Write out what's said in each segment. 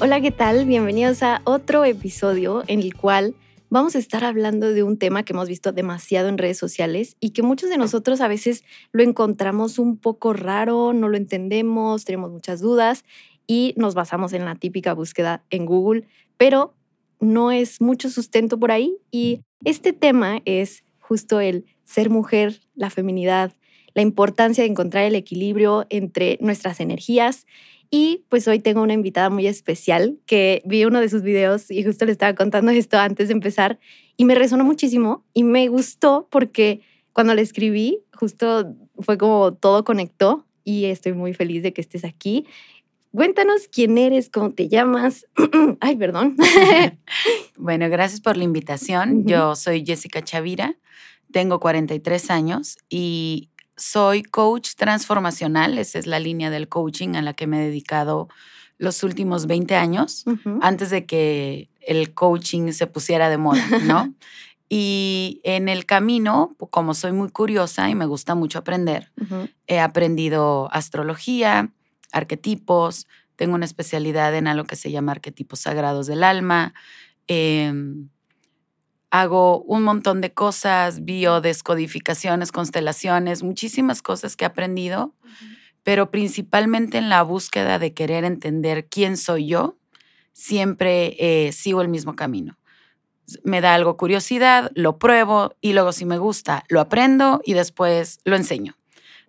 Hola, ¿qué tal? Bienvenidos a otro episodio en el cual vamos a estar hablando de un tema que hemos visto demasiado en redes sociales y que muchos de nosotros a veces lo encontramos un poco raro, no lo entendemos, tenemos muchas dudas y nos basamos en la típica búsqueda en Google, pero no es mucho sustento por ahí y este tema es justo el ser mujer, la feminidad, la importancia de encontrar el equilibrio entre nuestras energías y pues hoy tengo una invitada muy especial que vi uno de sus videos y justo le estaba contando esto antes de empezar y me resonó muchísimo y me gustó porque cuando le escribí justo fue como todo conectó y estoy muy feliz de que estés aquí. Cuéntanos quién eres, cómo te llamas. Ay, perdón. bueno, gracias por la invitación. Yo soy Jessica Chavira, tengo 43 años y soy coach transformacional, esa es la línea del coaching a la que me he dedicado los últimos 20 años, antes de que el coaching se pusiera de moda, ¿no? y en el camino, como soy muy curiosa y me gusta mucho aprender, he aprendido astrología, arquetipos, tengo una especialidad en algo que se llama arquetipos sagrados del alma. Eh, hago un montón de cosas, biodescodificaciones, constelaciones, muchísimas cosas que he aprendido, pero principalmente en la búsqueda de querer entender quién soy yo, siempre eh, sigo el mismo camino. Me da algo curiosidad, lo pruebo y luego si me gusta, lo aprendo y después lo enseño.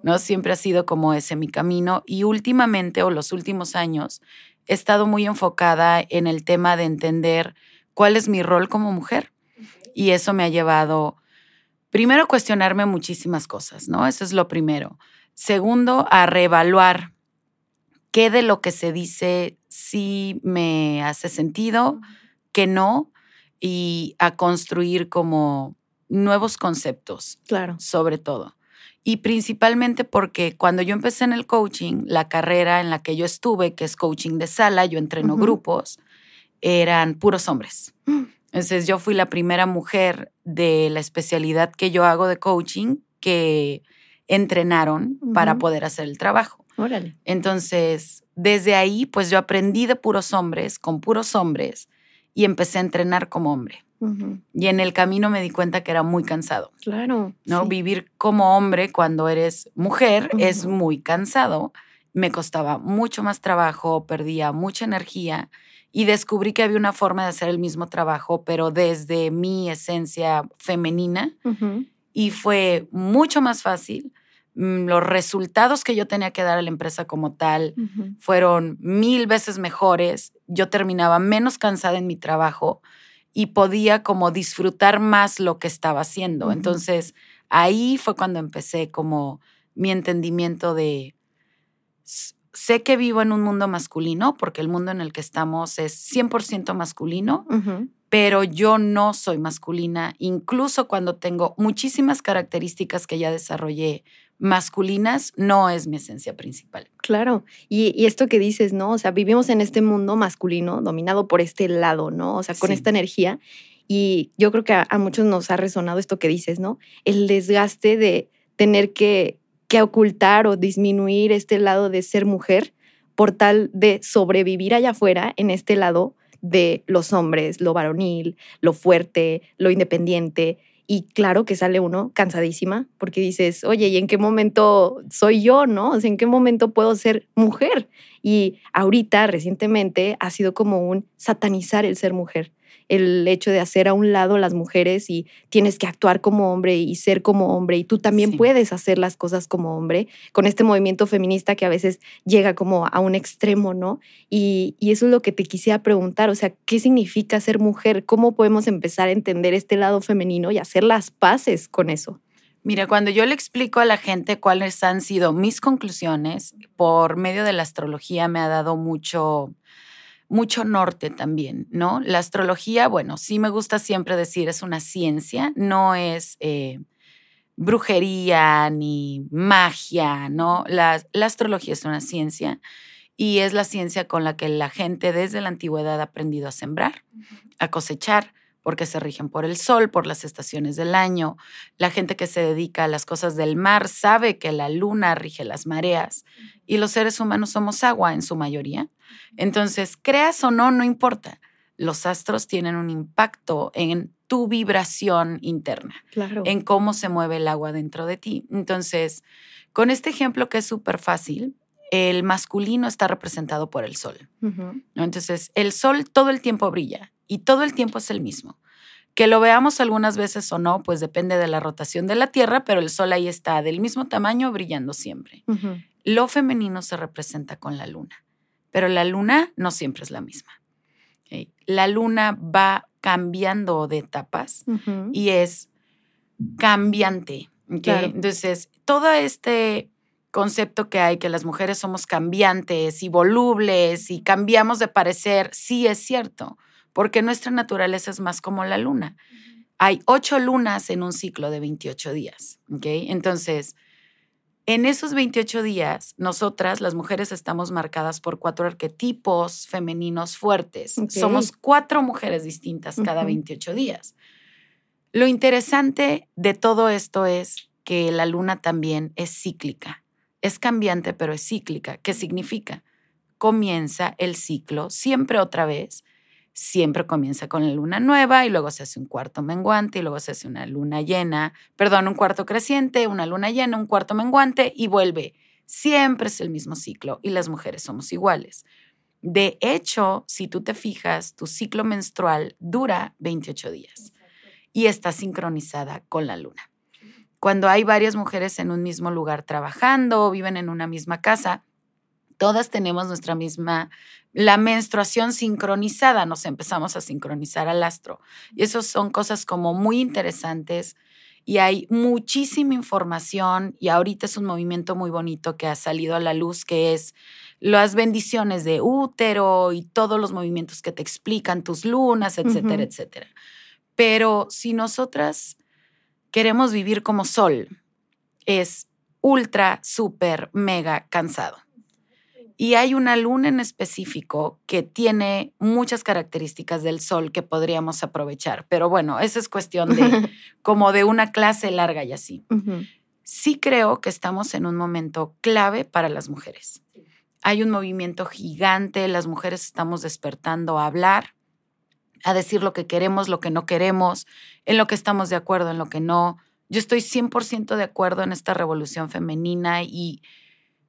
¿no? Siempre ha sido como ese mi camino y últimamente o los últimos años he estado muy enfocada en el tema de entender cuál es mi rol como mujer y eso me ha llevado, primero, a cuestionarme muchísimas cosas, ¿no? Eso es lo primero. Segundo, a reevaluar qué de lo que se dice sí me hace sentido, qué no, y a construir como nuevos conceptos. Claro. Sobre todo. Y principalmente porque cuando yo empecé en el coaching, la carrera en la que yo estuve, que es coaching de sala, yo entreno grupos, eran puros hombres. Mm. Entonces yo fui la primera mujer de la especialidad que yo hago de coaching que entrenaron para poder hacer el trabajo. Órale. Entonces, desde ahí, pues yo aprendí de puros hombres, con puros hombres, y empecé a entrenar como hombre. Y en el camino me di cuenta que era muy cansado. Claro. ¿no? Vivir como hombre cuando eres mujer es muy cansado. Me costaba mucho más trabajo, perdía mucha energía y descubrí que había una forma de hacer el mismo trabajo, pero desde mi esencia femenina. Y fue mucho más fácil. Mm, los resultados que yo tenía que dar a la empresa como tal fueron mil veces mejores. Yo terminaba menos cansada en mi trabajo y podía como disfrutar más lo que estaba haciendo. Entonces, ahí fue cuando empecé como mi entendimiento de sé que vivo en un mundo masculino, porque el mundo en el que estamos es 100% masculino, pero yo no soy masculina, incluso cuando tengo muchísimas características que ya desarrollé masculinas, no es mi esencia principal. Claro, y, esto que dices, ¿no? O sea, vivimos en este mundo masculino dominado por este lado, ¿no? O sea, con esta energía. Y yo creo que a muchos nos ha resonado esto que dices, ¿no? El desgaste de tener que que ocultar o disminuir este lado de ser mujer por tal de sobrevivir allá afuera en este lado de los hombres, lo varonil, lo fuerte, lo independiente. Y claro que sale uno cansadísima porque dices, oye, ¿y en qué momento soy yo, no? O sea, ¿en qué momento puedo ser mujer? Y ahorita, recientemente, ha sido como un satanizar el ser mujer el hecho de hacer a un lado las mujeres y tienes que actuar como hombre y ser como hombre y tú también puedes hacer las cosas como hombre con este movimiento feminista que a veces llega como a un extremo, ¿no? Y, eso es lo que te quisiera preguntar, o sea, ¿qué significa ser mujer? ¿Cómo podemos empezar a entender este lado femenino y hacer las paces con eso? Mira, cuando yo le explico a la gente cuáles han sido mis conclusiones, por medio de la astrología me ha dado mucho, mucho norte también, ¿no? La astrología, bueno, sí me gusta siempre decir, es una ciencia, no es eh, brujería ni magia, ¿no? La, la, astrología es una ciencia y es la ciencia con la que la gente desde la antigüedad ha aprendido a sembrar, a cosechar, porque se rigen por el sol, por las estaciones del año. La gente que se dedica a las cosas del mar sabe que la luna rige las mareas y los seres humanos somos agua en su mayoría. Entonces, creas o no, no importa. Los astros tienen un impacto en tu vibración interna, claro. en cómo se mueve el agua dentro de ti. Entonces, con este ejemplo que es súper fácil, el masculino está representado por el sol. Entonces, el sol todo el tiempo brilla y todo el tiempo es el mismo. Que lo veamos algunas veces o no, pues depende de la rotación de la Tierra, pero el Sol ahí está del mismo tamaño brillando siempre. Lo femenino se representa con la luna, pero la luna no siempre es la misma. La luna va cambiando de etapas y es cambiante. Entonces, todo este concepto que hay, que las mujeres somos cambiantes y volubles y cambiamos de parecer, sí es cierto porque nuestra naturaleza es más como la luna. Hay ocho lunas en un ciclo de 28 días. Entonces, en esos 28 días, nosotras, las mujeres, estamos marcadas por cuatro arquetipos femeninos fuertes. Somos cuatro mujeres distintas cada 28 días. Lo interesante de todo esto es que la luna también es cíclica. Es cambiante, pero es cíclica. ¿Qué significa? Comienza el ciclo siempre otra vez siempre comienza con la luna nueva y luego se hace un cuarto menguante y luego se hace una luna llena, perdón, un cuarto creciente, una luna llena, un cuarto menguante y vuelve. Siempre es el mismo ciclo y las mujeres somos iguales. De hecho, si tú te fijas, tu ciclo menstrual dura 28 días y está sincronizada con la luna. Cuando hay varias mujeres en un mismo lugar trabajando o viven en una misma casa, todas tenemos nuestra misma, la menstruación sincronizada, nos empezamos a sincronizar al astro. Y eso son cosas como muy interesantes y hay muchísima información y ahorita es un movimiento muy bonito que ha salido a la luz que es las bendiciones de útero y todos los movimientos que te explican tus lunas, etcétera, etcétera. Pero si nosotras queremos vivir como sol, es ultra, súper, mega cansado. Y hay una luna en específico que tiene muchas características del sol que podríamos aprovechar. Pero bueno, esa es cuestión de como de una clase larga y así. Sí creo que estamos en un momento clave para las mujeres. Hay un movimiento gigante, las mujeres estamos despertando a hablar, a decir lo que queremos, lo que no queremos, en lo que estamos de acuerdo, en lo que no. Yo estoy 100% de acuerdo en esta revolución femenina y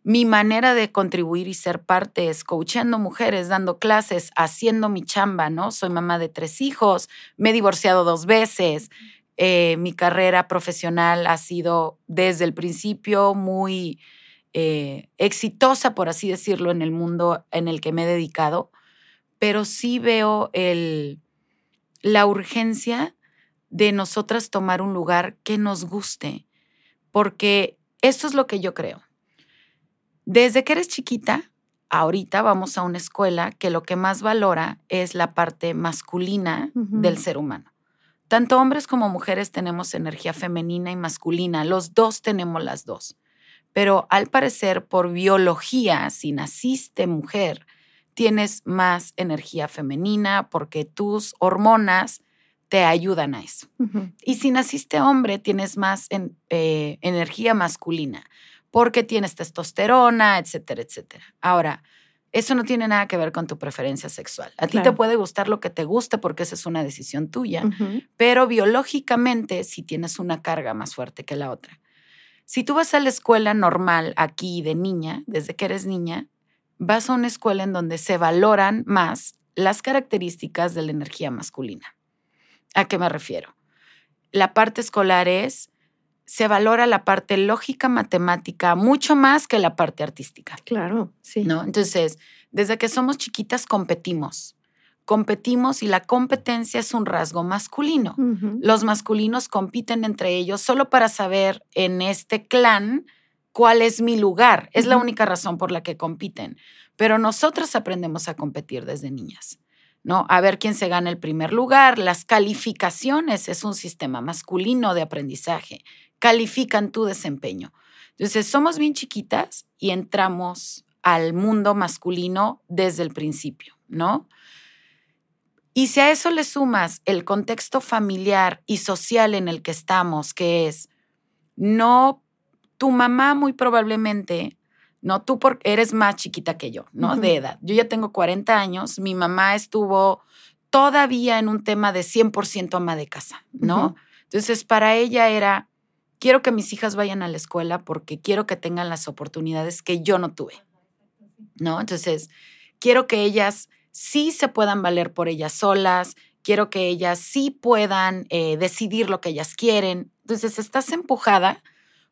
mi manera de contribuir y ser parte es coachando mujeres, dando clases, haciendo mi chamba, ¿no? Soy mamá de tres hijos, me he divorciado dos veces. Eh, mi carrera profesional ha sido desde el principio muy eh, exitosa, por así decirlo, en el mundo en el que me he dedicado, pero sí veo el, la urgencia de nosotras tomar un lugar que nos guste, porque esto es lo que yo creo desde que eres chiquita, ahorita vamos a una escuela que lo que más valora es la parte masculina del ser humano. Tanto hombres como mujeres tenemos energía femenina y masculina, los dos tenemos las dos. Pero al parecer, por biología, si naciste mujer, tienes más energía femenina porque tus hormonas te ayudan a eso. Y si naciste hombre, tienes más eh, energía masculina porque tienes testosterona, etcétera, etcétera. Ahora, eso no tiene nada que ver con tu preferencia sexual. A ti te puede gustar lo que te guste porque esa es una decisión tuya, pero biológicamente sí tienes una carga más fuerte que la otra. Si tú vas a la escuela normal aquí de niña, desde que eres niña, vas a una escuela en donde se valoran más las características de la energía masculina. ¿A qué me refiero? La parte escolar es se valora la parte lógica, matemática, mucho más que la parte artística. Claro, sí. ¿No? Entonces, desde que somos chiquitas competimos. Competimos y la competencia es un rasgo masculino. Los masculinos compiten entre ellos solo para saber en este clan cuál es mi lugar. Es la única razón por la que compiten. pero nosotras aprendemos a competir desde niñas. ¿no? A ver quién se gana el primer lugar. Las calificaciones es un sistema masculino de aprendizaje. Califican tu desempeño. Entonces, somos bien chiquitas y entramos al mundo masculino desde el principio, ¿no? Y si a eso le sumas el contexto familiar y social en el que estamos, que es, no, tu mamá muy probablemente, no, tú porque eres más chiquita que yo, ¿no? De edad. Yo ya tengo 40 años, mi mamá estuvo todavía en un tema de 100% ama de casa, ¿no? Entonces, para ella era, quiero que mis hijas vayan a la escuela porque quiero que tengan las oportunidades que yo no tuve, ¿no? Entonces, quiero que ellas sí se puedan valer por ellas solas, quiero que ellas sí puedan eh, decidir lo que ellas quieren. Entonces, estás empujada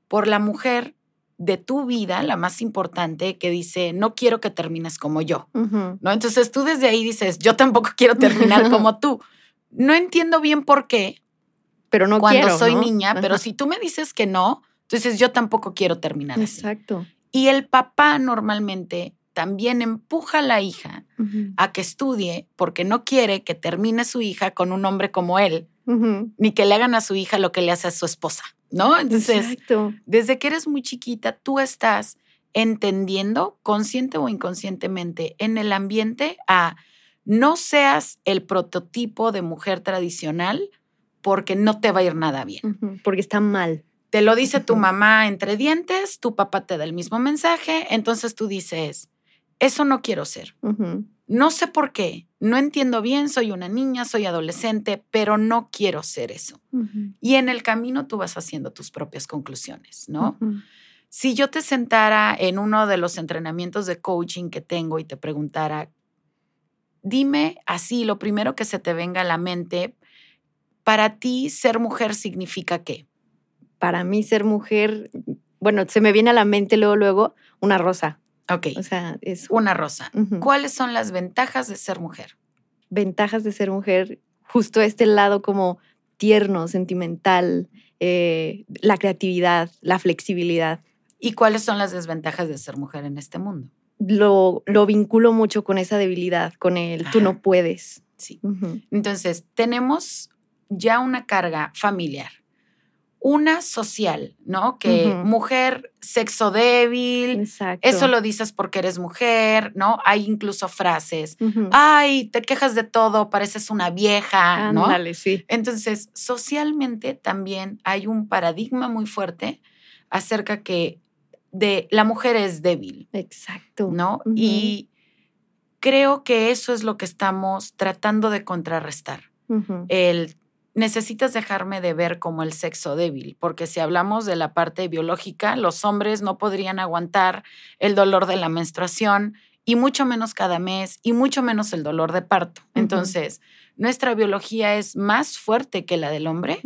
por la mujer de tu vida, la más importante, que dice, no quiero que termines como yo, ¿no? Entonces tú desde ahí dices, yo tampoco quiero terminar como tú. No entiendo bien por qué, pero no cuando soy niña, pero si tú me dices que no, entonces yo tampoco quiero terminar Exacto. Y el papá normalmente también empuja a la hija a que estudie porque no quiere que termine su hija con un hombre como él, ni que le hagan a su hija lo que le hace a su esposa, ¿no? Entonces, desde que eres muy chiquita, tú estás entendiendo, consciente o inconscientemente, en el ambiente a no seas el prototipo de mujer tradicional porque no te va a ir nada bien. Porque está mal. Te lo dice tu mamá entre dientes, tu papá te da el mismo mensaje, entonces tú dices, eso no quiero ser. No sé por qué, no entiendo bien, soy una niña, soy adolescente, pero no quiero ser eso. Y en el camino tú vas haciendo tus propias conclusiones, ¿no? Si yo te sentara en uno de los entrenamientos de coaching que tengo y te preguntara, dime así, lo primero que se te venga a la mente, para ti ser mujer significa qué? Para mí ser mujer, bueno, se me viene a la mente luego, luego, una rosa. Ok. O sea, es una rosa. ¿Cuáles son las ventajas de ser mujer? Ventajas de ser mujer, justo este lado como tierno, sentimental, eh, la creatividad, la flexibilidad. ¿Y cuáles son las desventajas de ser mujer en este mundo? Lo, lo vinculo mucho con esa debilidad, con el tú no puedes. Sí. Entonces, tenemos ya una carga familiar una social, ¿no? Que mujer, sexo débil, eso lo dices porque eres mujer, ¿no? Hay incluso frases, ay, te quejas de todo, pareces una vieja, ¿no? sí. Entonces, socialmente también hay un paradigma muy fuerte acerca que de la mujer es débil. Exacto. ¿No? Y creo que eso es lo que estamos tratando de contrarrestar. El necesitas dejarme de ver como el sexo débil, porque si hablamos de la parte biológica, los hombres no podrían aguantar el dolor de la menstruación y mucho menos cada mes y mucho menos el dolor de parto. Entonces, nuestra biología es más fuerte que la del hombre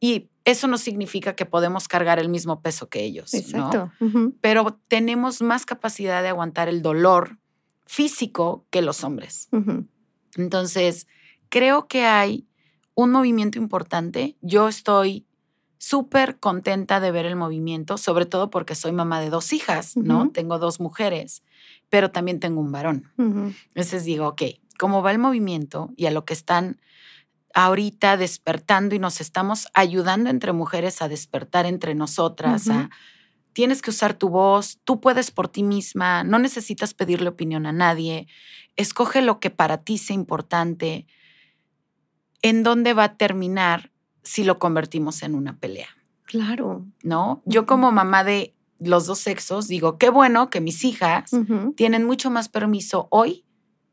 y eso no significa que podemos cargar el mismo peso que ellos, Exacto. Pero tenemos más capacidad de aguantar el dolor físico que los hombres. Entonces, creo que hay un movimiento importante. Yo estoy súper contenta de ver el movimiento, sobre todo porque soy mamá de dos hijas, ¿no? Tengo dos mujeres, pero también tengo un varón. Entonces digo, ok, ¿cómo va el movimiento y a lo que están ahorita despertando y nos estamos ayudando entre mujeres a despertar entre nosotras, a tienes que usar tu voz, tú puedes por ti misma, no necesitas pedirle opinión a nadie, escoge lo que para ti sea importante en dónde va a terminar si lo convertimos en una pelea. Claro. ¿No? Yo como mamá de los dos sexos digo, qué bueno que mis hijas tienen mucho más permiso hoy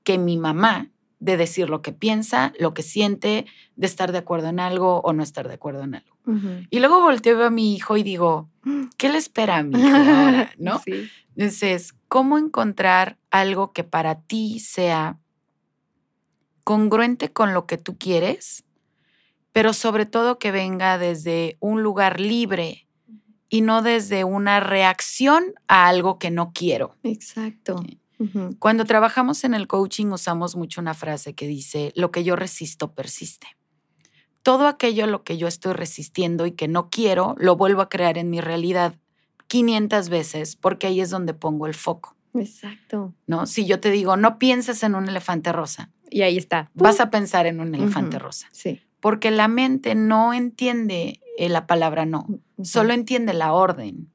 que mi mamá de decir lo que piensa, lo que siente, de estar de acuerdo en algo o no estar de acuerdo en algo. Y luego volteo a mi hijo y digo, ¿qué le espera a mi hijo ahora? ¿No? Entonces, ¿cómo encontrar algo que para ti sea congruente con lo que tú quieres, pero sobre todo que venga desde un lugar libre y no desde una reacción a algo que no quiero. Exacto. Cuando trabajamos en el coaching usamos mucho una frase que dice, lo que yo resisto persiste. Todo aquello a lo que yo estoy resistiendo y que no quiero, lo vuelvo a crear en mi realidad 500 veces porque ahí es donde pongo el foco. Exacto. ¿no? Si yo te digo, no pienses en un elefante rosa, Y ahí está. vas a pensar en un elefante rosa, Sí. porque la mente no entiende eh, la palabra no, solo entiende la orden.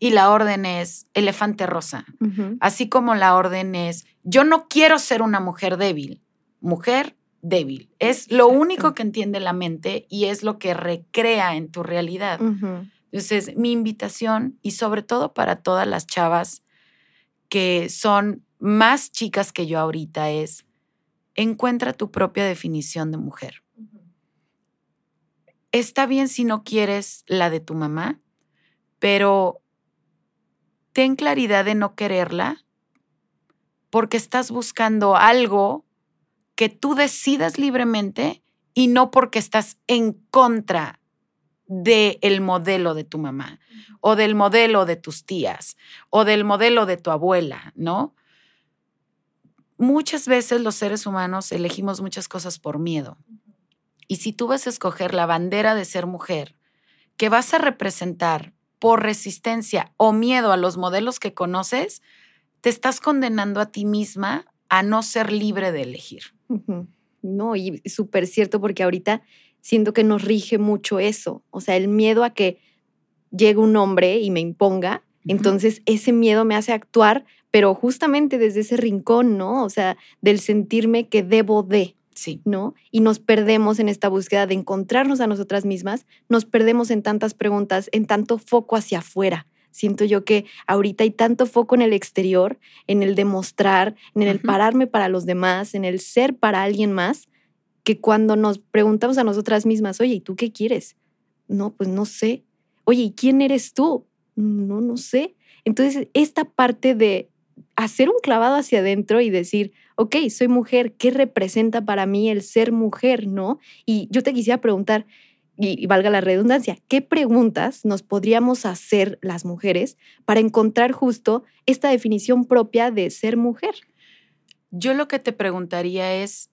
Y la orden es elefante rosa, así como la orden es, yo no quiero ser una mujer débil, mujer débil. Es lo Exacto. único que entiende la mente y es lo que recrea en tu realidad. Entonces, mi invitación, y sobre todo para todas las chavas que son más chicas que yo ahorita, es encuentra tu propia definición de mujer. Está bien si no quieres la de tu mamá, pero ten claridad de no quererla porque estás buscando algo que tú decidas libremente y no porque estás en contra del modelo de tu mamá o del modelo de tus tías o del modelo de tu abuela, ¿no? Muchas veces los seres humanos elegimos muchas cosas por miedo. Y si tú vas a escoger la bandera de ser mujer, que vas a representar por resistencia o miedo a los modelos que conoces, te estás condenando a ti misma a no ser libre de elegir. No, y súper cierto porque ahorita siento que nos rige mucho eso, o sea, el miedo a que llegue un hombre y me imponga, entonces ese miedo me hace actuar, pero justamente desde ese rincón, ¿no? O sea, del sentirme que debo de, Sí. ¿no? Y nos perdemos en esta búsqueda de encontrarnos a nosotras mismas, nos perdemos en tantas preguntas, en tanto foco hacia afuera. Siento yo que ahorita hay tanto foco en el exterior, en el demostrar, en el pararme para los demás, en el ser para alguien más, que cuando nos preguntamos a nosotras mismas, oye, ¿y tú qué quieres? No, pues no sé. Oye, ¿y quién eres tú? No, no sé. Entonces, esta parte de hacer un clavado hacia adentro y decir, ok, soy mujer, ¿qué representa para mí el ser mujer, no? Y yo te quisiera preguntar, y, valga la redundancia, ¿qué preguntas nos podríamos hacer las mujeres para encontrar justo esta definición propia de ser mujer? Yo lo que te preguntaría es,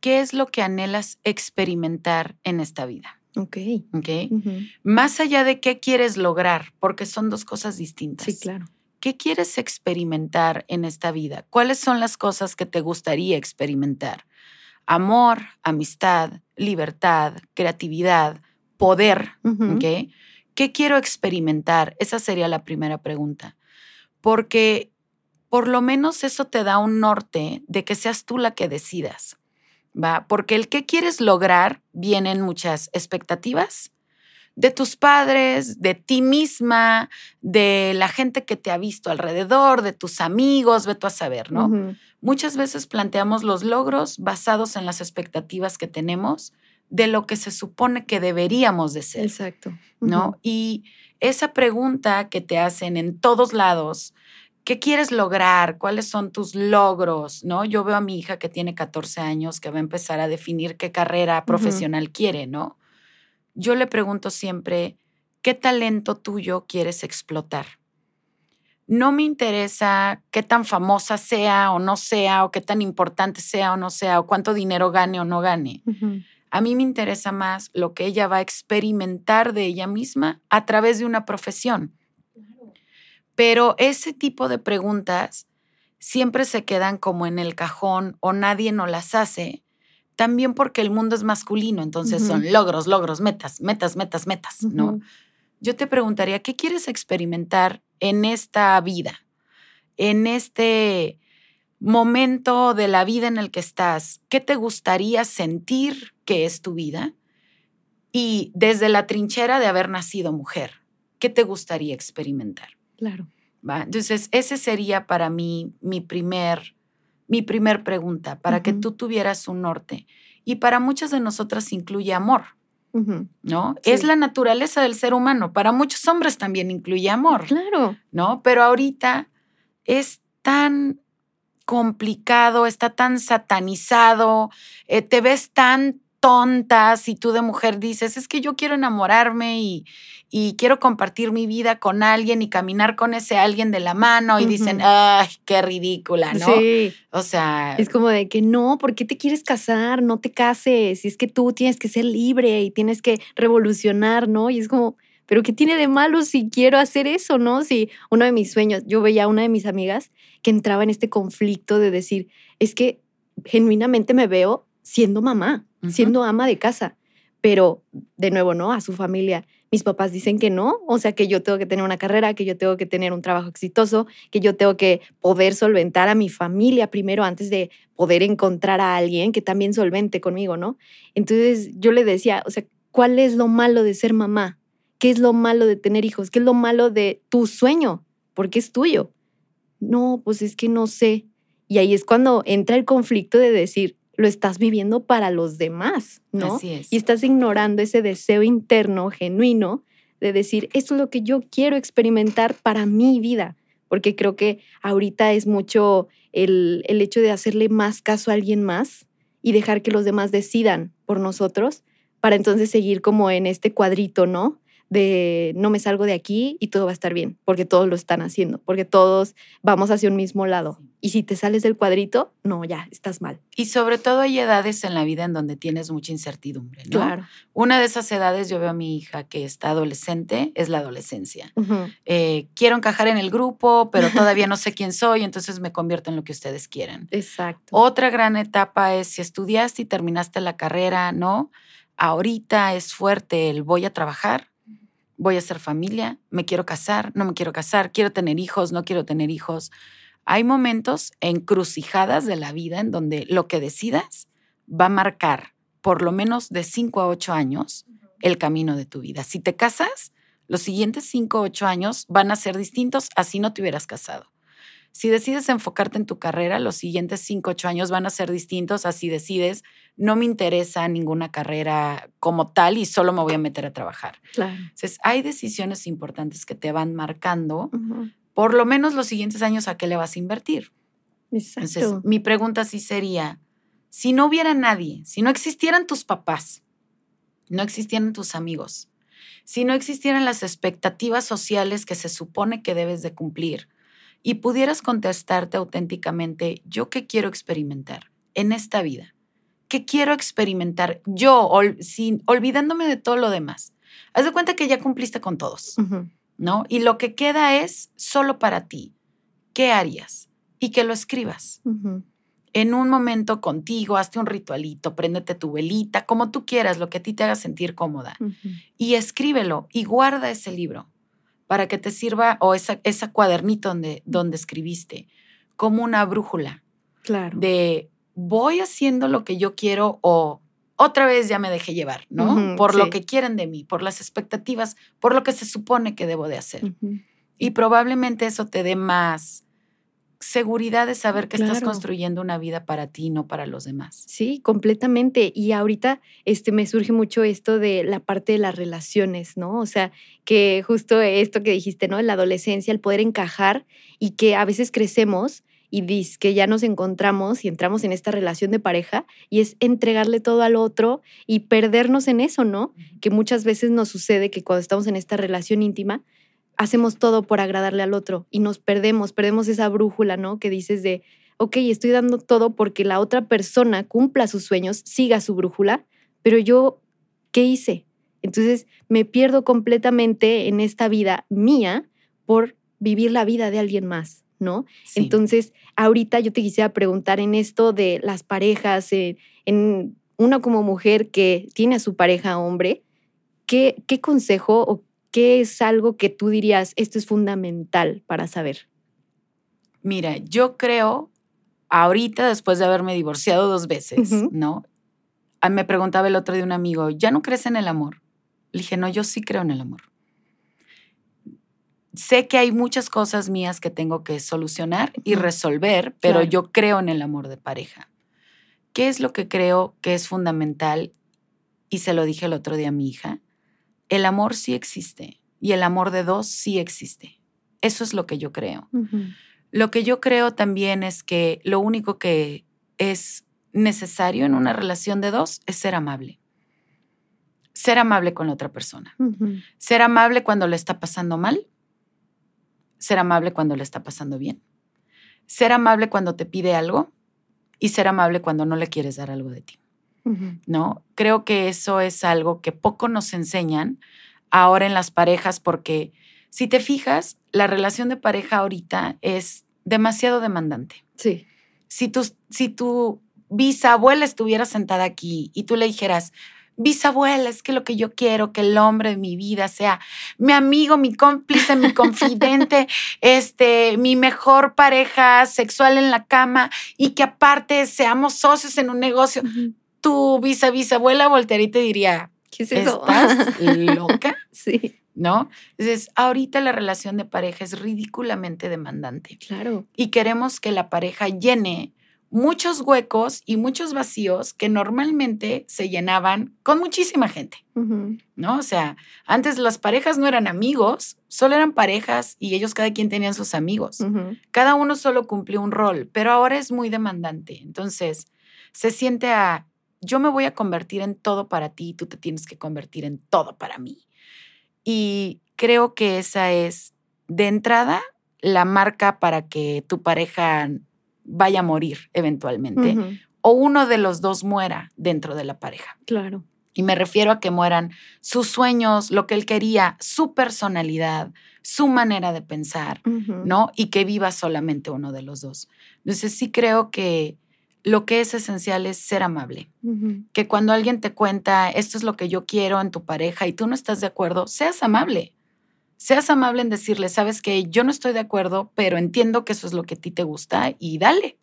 ¿qué es lo que anhelas experimentar en esta vida? Ok. ¿Ok? Ujú. Más allá de qué quieres lograr, porque son dos cosas distintas. Sí, claro. ¿Qué quieres experimentar en esta vida? ¿Cuáles son las cosas que te gustaría experimentar? Amor, amistad, libertad, creatividad, poder. ¿ok? ¿Qué quiero experimentar? Esa sería la primera pregunta. Porque por lo menos eso te da un norte de que seas tú la que decidas. ¿va? Porque el que quieres lograr vienen muchas expectativas de tus padres, de ti misma, de la gente que te ha visto alrededor, de tus amigos, ve tú a saber, ¿no? Muchas veces planteamos los logros basados en las expectativas que tenemos de lo que se supone que deberíamos de ser, Exacto. ¿no? Y esa pregunta que te hacen en todos lados, ¿qué quieres lograr? ¿Cuáles son tus logros? ¿No? Yo veo a mi hija que tiene 14 años que va a empezar a definir qué carrera profesional quiere, ¿no? Yo le pregunto siempre, ¿qué talento tuyo quieres explotar? No me interesa qué tan famosa sea o no sea, o qué tan importante sea o no sea, o cuánto dinero gane o no gane. A mí me interesa más lo que ella va a experimentar de ella misma a través de una profesión. Pero ese tipo de preguntas siempre se quedan como en el cajón o nadie nos las hace, también porque el mundo es masculino, entonces son logros, logros, metas, metas, metas, metas, ¿no? Yo te preguntaría, ¿qué quieres experimentar en esta vida? En este momento de la vida en el que estás, ¿qué te gustaría sentir que es tu vida? Y desde la trinchera de haber nacido mujer, ¿qué te gustaría experimentar? Claro. ¿Va? Entonces, ese sería para mí mi primer, mi primer pregunta, para que tú tuvieras un norte. Y para muchas de nosotras incluye amor. ¿no? Sí. Es la naturaleza del ser humano. Para muchos hombres también incluye amor, Claro. ¿no? Pero ahorita es tan complicado, está tan satanizado, eh, te ves tan tonta si tú de mujer dices, es que yo quiero enamorarme y, y quiero compartir mi vida con alguien y caminar con ese alguien de la mano y dicen, ay, qué ridícula, ¿no? Sí. O sea, Es como de que no, ¿por qué te quieres casar? No te cases. Y es que tú tienes que ser libre y tienes que revolucionar, ¿no? Y es como, pero ¿qué tiene de malo si quiero hacer eso, no? Si uno de mis sueños, yo veía a una de mis amigas que entraba en este conflicto de decir, es que genuinamente me veo siendo mamá, siendo ama de casa, pero de nuevo, ¿no? A su familia. Mis papás dicen que no, o sea, que yo tengo que tener una carrera, que yo tengo que tener un trabajo exitoso, que yo tengo que poder solventar a mi familia primero antes de poder encontrar a alguien que también solvente conmigo, ¿no? Entonces yo le decía, o sea, ¿cuál es lo malo de ser mamá? ¿Qué es lo malo de tener hijos? ¿Qué es lo malo de tu sueño? Porque es tuyo. No, pues es que no sé. Y ahí es cuando entra el conflicto de decir, lo estás viviendo para los demás, ¿no? Así es. Y estás ignorando ese deseo interno, genuino, de decir, esto es lo que yo quiero experimentar para mi vida. Porque creo que ahorita es mucho el, el hecho de hacerle más caso a alguien más y dejar que los demás decidan por nosotros para entonces seguir como en este cuadrito, ¿no? De no me salgo de aquí y todo va a estar bien, porque todos lo están haciendo, porque todos vamos hacia un mismo lado. Y si te sales del cuadrito, no, ya, estás mal. Y sobre todo hay edades en la vida en donde tienes mucha incertidumbre, ¿no? Claro. Una de esas edades, yo veo a mi hija que está adolescente, es la adolescencia. Eh, quiero encajar en el grupo, pero todavía no sé quién soy, entonces me convierto en lo que ustedes quieran. Exacto. Otra gran etapa es si estudiaste y terminaste la carrera, ¿no? Ahorita es fuerte el voy a trabajar, voy a hacer familia, me quiero casar, no me quiero casar, quiero tener hijos, no quiero tener hijos. Hay momentos encrucijadas de la vida en donde lo que decidas va a marcar por lo menos de 5 a 8 años el camino de tu vida. Si te casas, los siguientes 5 o 8 años van a ser distintos así no te hubieras casado. Si decides enfocarte en tu carrera, los siguientes 5, 8 años van a ser distintos. Así decides, no me interesa ninguna carrera como tal y solo me voy a meter a trabajar. Claro. Entonces, hay decisiones importantes que te van marcando. Por lo menos los siguientes años, a qué le vas a invertir. Entonces, mi pregunta sí sería, si no hubiera nadie, si no existieran tus papás, no existieran tus amigos, si no existieran las expectativas sociales que se supone que debes de cumplir y pudieras contestarte auténticamente, ¿yo qué quiero experimentar en esta vida? ¿Qué quiero experimentar yo, ol- sin, olvidándome de todo lo demás? Haz de cuenta que ya cumpliste con todos. Ujú. ¿No? Y lo que queda es solo para ti. ¿Qué harías? Y que lo escribas. En un momento contigo, hazte un ritualito, préndete tu velita, como tú quieras, lo que a ti te haga sentir cómoda. Y escríbelo y guarda ese libro para que te sirva, o esa, esa cuadernito donde, donde escribiste, como una brújula Claro. de voy haciendo lo que yo quiero o otra vez ya me dejé llevar, ¿no? Por lo que quieren de mí, por las expectativas, por lo que se supone que debo de hacer. Y probablemente eso te dé más seguridad de saber que estás construyendo una vida para ti, no para los demás. Sí, completamente. Y ahorita este, me surge mucho esto de la parte de las relaciones, ¿no? O sea, que justo esto que dijiste, ¿no? En la adolescencia, el poder encajar y que a veces crecemos y dis que ya nos encontramos y entramos en esta relación de pareja y es entregarle todo al otro y perdernos en eso, ¿no? Que muchas veces nos sucede que cuando estamos en esta relación íntima, hacemos todo por agradarle al otro y nos perdemos, perdemos esa brújula, ¿no? Que dices de, ok, estoy dando todo porque la otra persona cumpla sus sueños, siga su brújula, pero yo, ¿qué hice? Entonces me pierdo completamente en esta vida mía por vivir la vida de alguien más, ¿no? Sí. Entonces, ahorita yo te quisiera preguntar en esto de las parejas, eh, en una como mujer que tiene a su pareja hombre, ¿qué, qué consejo o qué es algo que tú dirías, esto es fundamental para saber? Mira, yo creo, ahorita después de haberme divorciado dos veces. ¿no? Ah, Me preguntaba el otro de un amigo, ¿ya no crees en el amor? Le dije, no, yo sí creo en el amor. Sé que hay muchas cosas mías que tengo que solucionar y resolver, pero Claro. yo creo en el amor de pareja. ¿Qué es lo que creo que es fundamental? Y se lo dije el otro día a mi hija. El amor sí existe y el amor de dos sí existe. Eso es lo que yo creo. Lo que yo creo también es que lo único que es necesario en una relación de dos es ser amable. Ser amable con la otra persona. Ser amable cuando le está pasando mal. Ser amable cuando le está pasando bien. Ser amable cuando te pide algo y ser amable cuando no le quieres dar algo de ti. ¿no? Creo que eso es algo que poco nos enseñan ahora en las parejas porque si te fijas, la relación de pareja ahorita es demasiado demandante. Sí. Si tu, si tu bisabuela estuviera sentada aquí y tú le dijeras, bisabuela, es que lo que yo quiero, que el hombre de mi vida sea mi amigo, mi cómplice, mi confidente, este, mi mejor pareja sexual en la cama y que aparte seamos socios en un negocio. Tu bisa bisabuela voltearía y te diría, ¿qué es eso? ¿Estás loca? sí. ¿No? Entonces, ahorita la relación de pareja es ridículamente demandante. Claro. Y queremos que la pareja llene muchos huecos y muchos vacíos que normalmente se llenaban con muchísima gente, ¿no? O sea, antes las parejas no eran amigos, solo eran parejas y ellos cada quien tenían sus amigos. Cada uno solo cumplió un rol, pero ahora es muy demandante. Entonces, se siente a, yo me voy a convertir en todo para ti y tú te tienes que convertir en todo para mí. Y creo que esa es, de entrada, la marca para que tu pareja vaya a morir eventualmente o uno de los dos muera dentro de la pareja. Claro. Y me refiero a que mueran sus sueños, lo que él quería, su personalidad, su manera de pensar, ¿no? Y que viva solamente uno de los dos. Entonces sí creo que lo que es esencial es ser amable. Que cuando alguien te cuenta, esto es lo que yo quiero en tu pareja y tú no estás de acuerdo, seas amable seas amable en decirle, sabes que yo no estoy de acuerdo, pero entiendo que eso es lo que a ti te gusta y dale,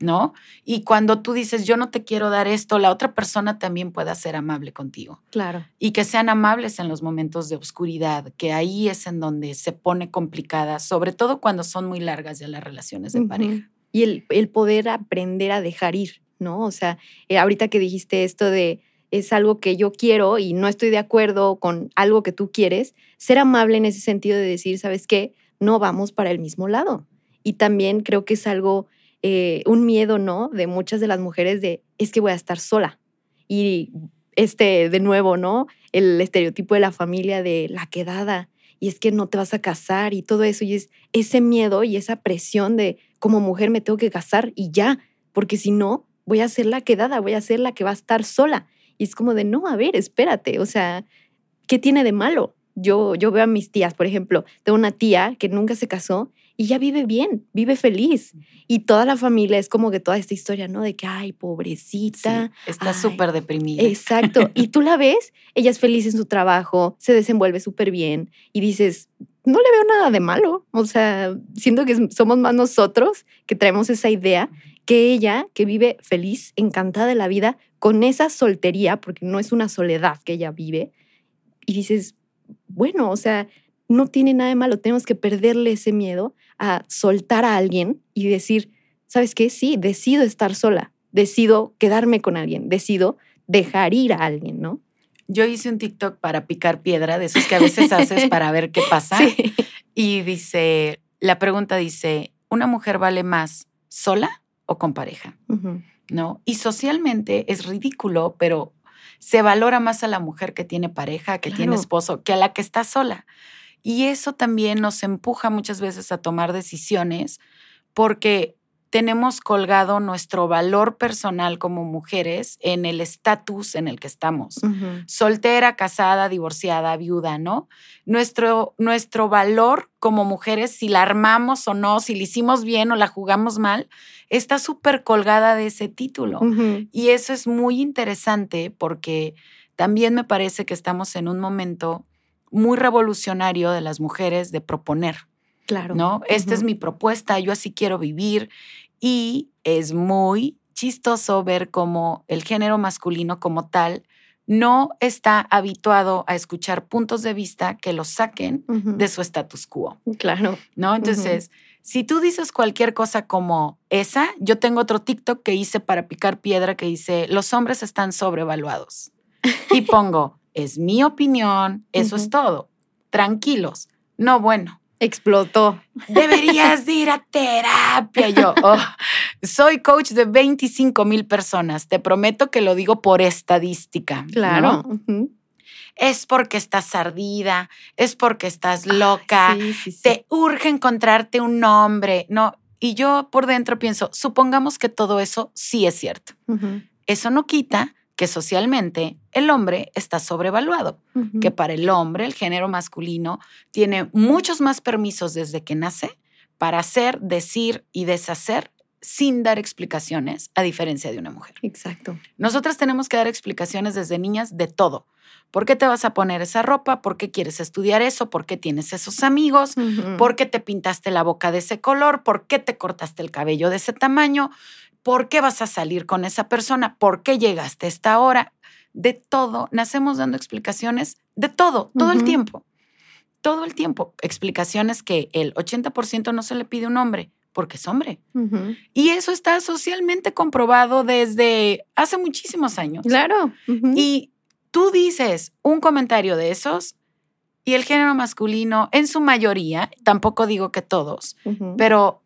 ¿no? Y cuando tú dices, yo no te quiero dar esto, la otra persona también pueda ser amable contigo. Claro. Y que sean amables en los momentos de oscuridad, que ahí es en donde se pone complicada, sobre todo cuando son muy largas ya las relaciones de pareja. Y el, el, poder aprender a dejar ir, ¿no? O sea, eh, ahorita que dijiste esto de es algo que yo quiero y no estoy de acuerdo con algo que tú quieres, ser amable en ese sentido de decir, ¿sabes qué? No vamos para el mismo lado. Y también creo que es algo, eh, un miedo, ¿no? De muchas de las mujeres de, es que voy a estar sola. Y este, de nuevo, ¿no? El estereotipo de la familia de la quedada. Y es que no te vas a casar y todo eso. Y es ese miedo y esa presión de, como mujer me tengo que casar y ya, porque si no, voy a ser la quedada, voy a ser la que va a estar sola. Y es como de, no, a ver, espérate, o sea, ¿qué tiene de malo? Yo, yo veo a mis tías, por ejemplo, tengo una tía que nunca se casó y ya vive bien, vive feliz. Y toda la familia es como que toda esta historia, ¿no? De que, ay, pobrecita. está súper deprimida. Exacto. Y tú la ves, ella es feliz en su trabajo, se desenvuelve súper bien y dices, no le veo nada de malo. O sea, siento que somos más nosotros que traemos esa idea que ella, que vive feliz, encantada de la vida, con esa soltería, porque no es una soledad que ella vive, y dices, bueno, o sea, no tiene nada de malo, tenemos que perderle ese miedo a soltar a alguien y decir, ¿sabes qué? Sí, decido estar sola, decido quedarme con alguien, decido dejar ir a alguien, ¿no? Yo hice un TikTok para picar piedra, de esos que a veces haces para ver qué pasa. Y dice, la pregunta dice, ¿una mujer vale más sola o con pareja? ¿no? Y socialmente es ridículo, pero se valora más a la mujer que tiene pareja, que tiene esposo, que a la que está sola. Y eso también nos empuja muchas veces a tomar decisiones porque tenemos colgado nuestro valor personal como mujeres en el estatus en el que estamos. Soltera, casada, divorciada, viuda, ¿no? Nuestro, nuestro valor como mujeres, si la armamos o no, si la hicimos bien o la jugamos mal, está súper colgada de ese título. Y eso es muy interesante porque también me parece que estamos en un momento muy revolucionario de las mujeres de proponer. Claro. ¿No? Esta es mi propuesta, yo así quiero vivir y es muy chistoso ver cómo el género masculino como tal no está habituado a escuchar puntos de vista que los saquen de su status quo. Claro. ¿No? Entonces, si tú dices cualquier cosa como esa, yo tengo otro TikTok que hice para picar piedra que dice, los hombres están sobrevaluados. y pongo, es mi opinión, eso es todo. Tranquilos. No, bueno, Explotó. Deberías ir a terapia. Yo, oh, soy coach de 25 mil personas. Te prometo que lo digo por estadística. Claro. Es porque estás ardida, es porque estás loca, te urge encontrarte un nombre. No, y yo por dentro pienso, supongamos que todo eso sí es cierto. Eso no quita que socialmente el hombre está sobrevaluado, que para el hombre el género masculino tiene muchos más permisos desde que nace para hacer, decir y deshacer sin dar explicaciones, a diferencia de una mujer. Exacto. Nosotras tenemos que dar explicaciones desde niñas de todo. ¿Por qué te vas a poner esa ropa? ¿Por qué quieres estudiar eso? ¿Por qué tienes esos amigos? ¿Por qué te pintaste la boca de ese color? ¿Por qué te cortaste el cabello de ese tamaño? ¿Por qué vas a salir con esa persona? ¿Por qué llegaste a esta hora? De todo. Nacemos dando explicaciones de todo, todo el tiempo. Todo el tiempo. Explicaciones que el 80% no se le pide a un hombre porque es hombre. Y eso está socialmente comprobado desde hace muchísimos años. Claro. Y tú dices un comentario de esos y el género masculino, en su mayoría, tampoco digo que todos, pero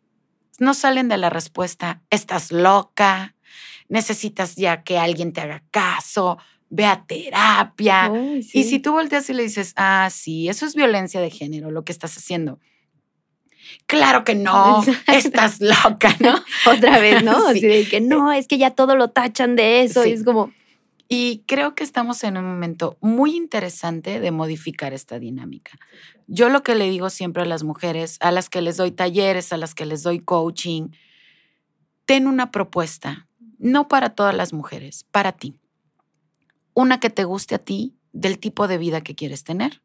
no salen de la respuesta, estás loca, necesitas ya que alguien te haga caso, ve a terapia. Y si tú volteas y le dices, ah, sí, eso es violencia de género, lo que estás haciendo. Claro que no, Exacto. estás loca, ¿no? Otra vez, ¿no? Sí. Que no, es que ya todo lo tachan de eso. Sí. Y es como, Y creo que estamos en un momento muy interesante de modificar esta dinámica. Yo lo que le digo siempre a las mujeres, a las que les doy talleres, a las que les doy coaching, ten una propuesta, no para todas las mujeres, para ti. Una que te guste a ti del tipo de vida que quieres tener,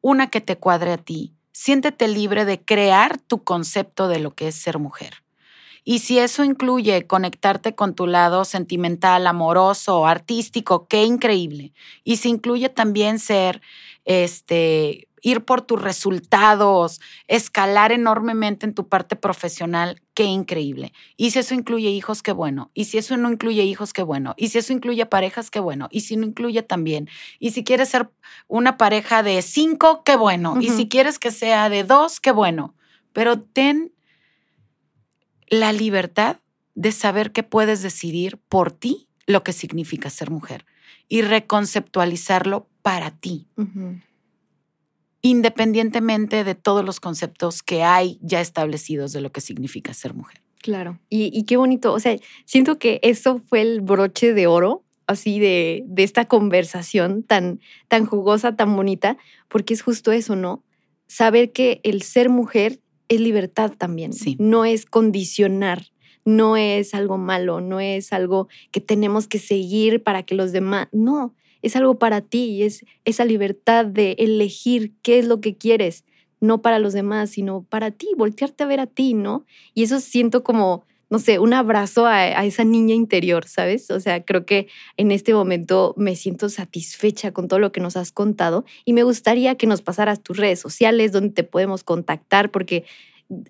una que te cuadre a ti. Siéntete libre de crear tu concepto de lo que es ser mujer. Y si eso incluye conectarte con tu lado sentimental, amoroso, artístico, qué increíble. Y si incluye también ser, este, ir por tus resultados, escalar enormemente en tu parte profesional, qué increíble. Y si eso incluye hijos, qué bueno. Y si eso no incluye hijos, qué bueno. Y si eso incluye parejas, qué bueno. Y si no incluye también. Y si quieres ser una pareja de cinco, qué bueno. Y si quieres que sea de dos, qué bueno. Pero ten la libertad de saber que puedes decidir por ti lo que significa ser mujer y reconceptualizarlo para ti, independientemente de todos los conceptos que hay ya establecidos de lo que significa ser mujer. claro. Y, y qué bonito. O sea, siento que eso fue el broche de oro, así de, de esta conversación tan, tan jugosa, tan bonita, porque es justo eso, ¿no? Saber que el ser mujer es libertad también. Sí. No es condicionar. No es algo malo, no es algo que tenemos que seguir para que los demás. No, es algo para ti es esa libertad de elegir qué es lo que quieres, no para los demás, sino para ti, voltearte a ver a ti, ¿no? Y eso siento como, no sé, un abrazo a, a esa niña interior, ¿sabes? O sea, creo que en este momento me siento satisfecha con todo lo que nos has contado y me gustaría que nos pasaras tus redes sociales, donde te podemos contactar, porque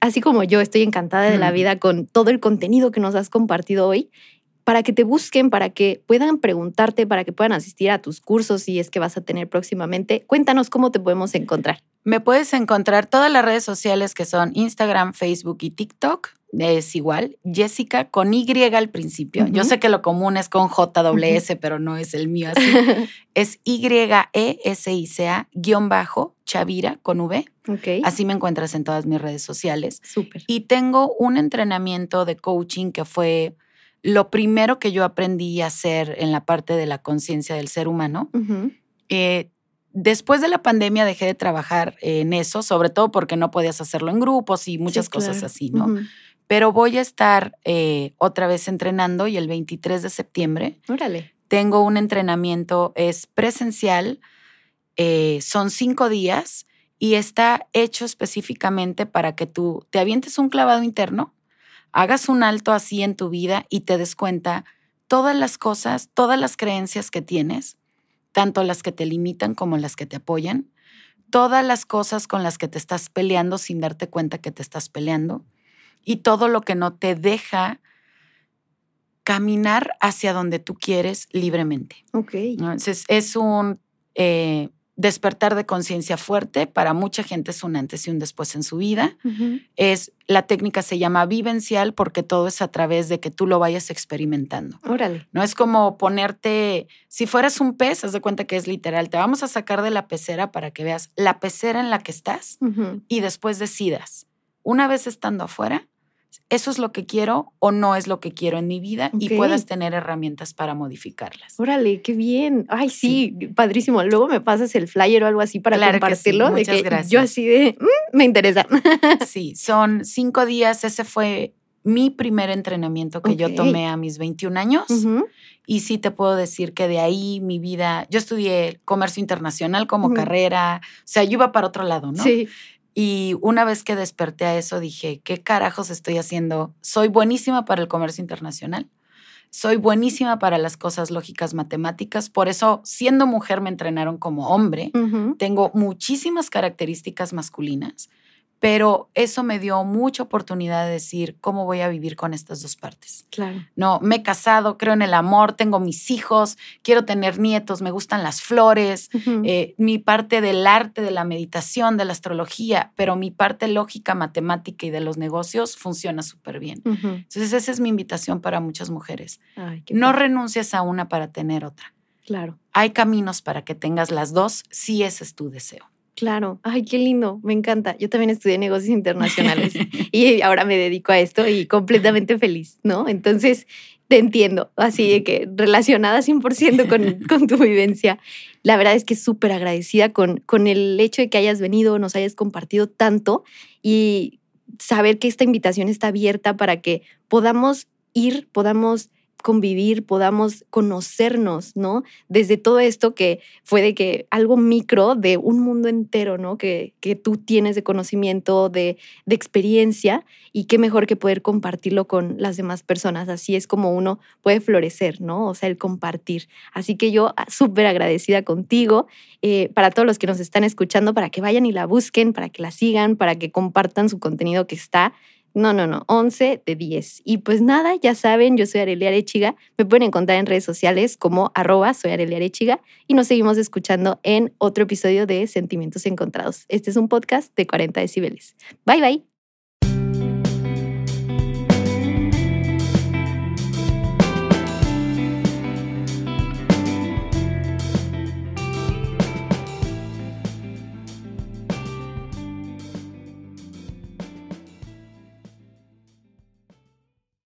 así como yo estoy encantada de la vida con todo el contenido que nos has compartido hoy, para que te busquen, para que puedan preguntarte, para que puedan asistir a tus cursos si es que vas a tener próximamente. Cuéntanos cómo te podemos encontrar. Me puedes encontrar todas las redes sociales que son Instagram, Facebook y TikTok. Es igual, Jessica con Y al principio. Yo sé que lo común es con JWS, pero no es el mío así. es Y-E-S-I-C-A guion bajo Chavira con V. Así me encuentras en todas mis redes sociales. Súper. Y tengo un entrenamiento de coaching que fue lo primero que yo aprendí a hacer en la parte de la conciencia del ser humano. Eh, después de la pandemia dejé de trabajar en eso, sobre todo porque no podías hacerlo en grupos y muchas Sí, cosas claro. así, ¿no? Pero voy a estar eh, otra vez entrenando y el 23 de septiembre Órale. tengo un entrenamiento, es presencial, eh, son cinco días y está hecho específicamente para que tú te avientes un clavado interno, hagas un alto así en tu vida y te des cuenta todas las cosas, todas las creencias que tienes, tanto las que te limitan como las que te apoyan, todas las cosas con las que te estás peleando sin darte cuenta que te estás peleando y todo lo que no te deja caminar hacia donde tú quieres libremente. Ok. Entonces, es un eh, despertar de conciencia fuerte. Para mucha gente es un antes y un después en su vida. Es, la técnica se llama vivencial porque todo es a través de que tú lo vayas experimentando. Órale. No es como ponerte, si fueras un pez, haz de cuenta que es literal, te vamos a sacar de la pecera para que veas la pecera en la que estás y después decidas, una vez estando afuera, eso es lo que quiero o no es lo que quiero en mi vida y puedas tener herramientas para modificarlas. Órale, qué bien. Ay, sí, padrísimo. Luego me pasas el flyer o algo así para Claro que sí, compartirlo. de muchas que gracias. Yo así de, "Mm, me interesa. Sí, son cinco días. Ese fue mi primer entrenamiento que yo tomé a mis 21 años. Y sí te puedo decir que de ahí mi vida, yo estudié comercio internacional como carrera, o sea, yo iba para otro lado, ¿no? Sí. Y una vez que desperté a eso, dije, ¿qué carajos estoy haciendo? Soy buenísima para el comercio internacional. Soy buenísima para las cosas lógicas matemáticas. Por eso, siendo mujer, me entrenaron como hombre. Tengo muchísimas características masculinas, pero eso me dio mucha oportunidad de decir cómo voy a vivir con estas dos partes. Claro. No, me he casado, creo en el amor, tengo mis hijos, quiero tener nietos, me gustan las flores, eh, mi parte del arte, de la meditación, de la astrología, pero mi parte lógica, matemática y de los negocios funciona súper bien. Entonces esa es mi invitación para muchas mujeres. Ay, No renuncies a una para tener otra. Claro. Hay caminos para que tengas las dos si ese es tu deseo. Claro, ay, qué lindo, me encanta. Yo también estudié negocios internacionales y ahora me dedico a esto y completamente feliz, ¿no? Entonces, te entiendo, así de que relacionada 100% con, con tu vivencia. La verdad es que súper agradecida con, con el hecho de que hayas venido, nos hayas compartido tanto y saber que esta invitación está abierta para que podamos ir, podamos convivir, podamos conocernos, ¿no? Desde todo esto que fue de que algo micro de un mundo entero, ¿no? Que, que tú tienes de conocimiento, de, de experiencia y qué mejor que poder compartirlo con las demás personas. Así es como uno puede florecer, ¿no? O sea, el compartir. Así que yo ah, súper agradecida contigo, eh, para todos los que nos están escuchando, para que vayan y la busquen, para que la sigan, para que compartan su contenido que está no, no, no, 11 de 10. Y pues nada, ya saben, yo soy Arelia Arechiga. Me pueden encontrar en redes sociales como arroba soy Arelia Arechiga y nos seguimos escuchando en otro episodio de Sentimientos Encontrados. Este es un podcast de 40 decibeles. Bye, bye.